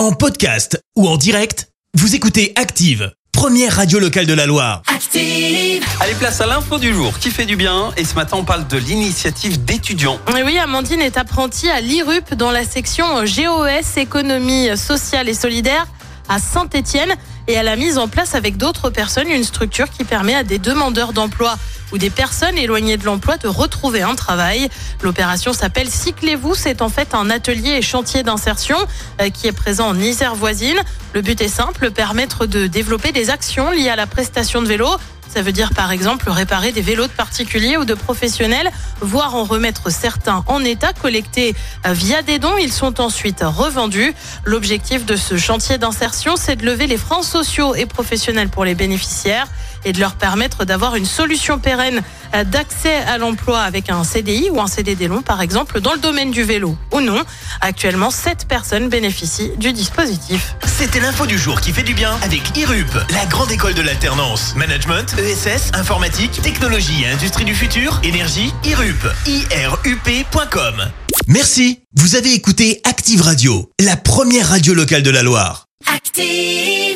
En podcast ou en direct, vous écoutez Active, première radio locale de la Loire. Active. Allez, place à l'info du jour qui fait du bien. Et ce matin, on parle de l'initiative d'étudiants. Et oui, Amandine est apprentie à l'IRUP dans la section GOS, économie sociale et solidaire à Saint-Étienne. Et elle a mis en place avec d'autres personnes une structure qui permet à des demandeurs d'emploi ou des personnes éloignées de l'emploi de retrouver un travail. L'opération s'appelle Cyclez-vous. C'est en fait un atelier et chantier d'insertion euh, qui est présent en Isère voisine. Le but est simple, permettre de développer des actions liées à la prestation de vélo. Ça veut dire par exemple réparer des vélos de particuliers ou de professionnels, voire en remettre certains en état collectés euh, via des dons. Ils sont ensuite revendus. L'objectif de ce chantier d'insertion, c'est de lever les freins sociaux et professionnels pour les bénéficiaires et de leur permettre d'avoir une solution pérenne euh, d'accès à l'emploi avec un CDI ou un CDD long, par exemple, dans le domaine du vélo ou non. Actuellement, 7 personnes bénéficient du dispositif. C'était l'info du jour qui fait du bien avec IRUP, la grande école de l'alternance. Management, ESS, informatique, technologie et industrie du futur, énergie, IRUP. IRUP.com. Merci. Vous avez écouté Active Radio, la première radio locale de la Loire. Active.